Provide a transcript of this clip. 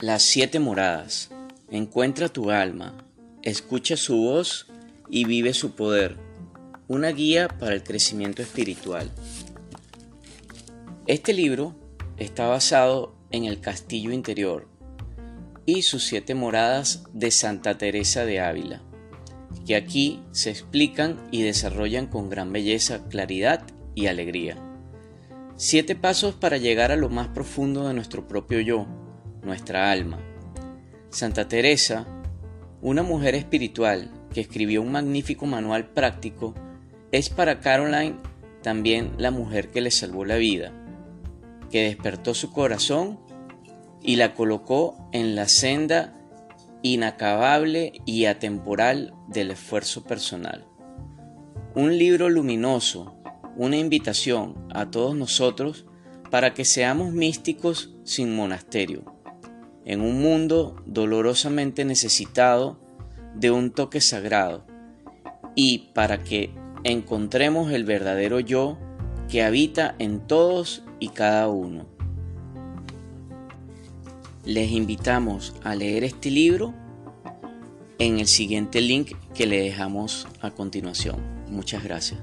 Las siete moradas. Encuentra tu alma, escucha su voz y vive su poder. Una guía para el crecimiento espiritual. Este libro está basado en el castillo interior y sus siete moradas de Santa Teresa de Ávila, que aquí se explican y desarrollan con gran belleza, claridad y alegría. Siete pasos para llegar a lo más profundo de nuestro propio yo, nuestra alma. Santa Teresa, una mujer espiritual que escribió un magnífico manual práctico, es para Caroline también la mujer que le salvó la vida, que despertó su corazón y la colocó en la senda inacabable y atemporal del esfuerzo personal. Un libro luminoso, una invitación a todos nosotros para que seamos místicos sin monasterio en un mundo dolorosamente necesitado de un toque sagrado y para que encontremos el verdadero yo que habita en todos y cada uno. Les invitamos a leer este libro en el siguiente link que le dejamos a continuación. Muchas gracias.